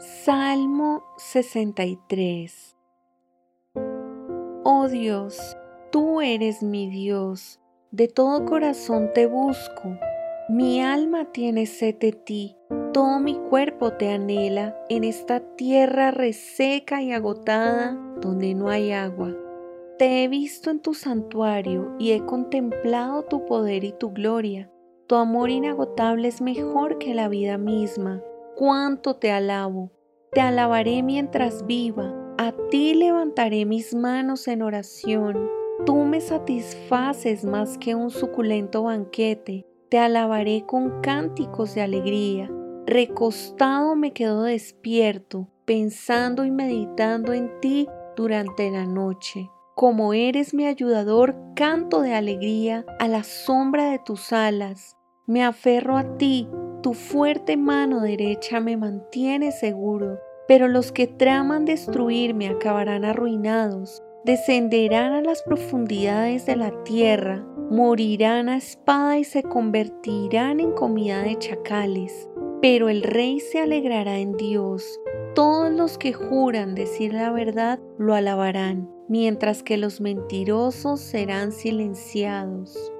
Salmo 63 Oh Dios, tú eres mi Dios, de todo corazón te busco. Mi alma tiene sed de ti, todo mi cuerpo te anhela en esta tierra reseca y agotada donde no hay agua. Te he visto en tu santuario y he contemplado tu poder y tu gloria. Tu amor inagotable es mejor que la vida misma cuánto te alabo. Te alabaré mientras viva. A ti levantaré mis manos en oración. Tú me satisfaces más que un suculento banquete. Te alabaré con cánticos de alegría. Recostado me quedo despierto, pensando y meditando en ti durante la noche. Como eres mi ayudador, canto de alegría a la sombra de tus alas. Me aferro a ti tu fuerte mano derecha me mantiene seguro, pero los que traman destruirme acabarán arruinados, descenderán a las profundidades de la tierra, morirán a espada y se convertirán en comida de chacales. Pero el rey se alegrará en Dios. Todos los que juran decir la verdad lo alabarán, mientras que los mentirosos serán silenciados.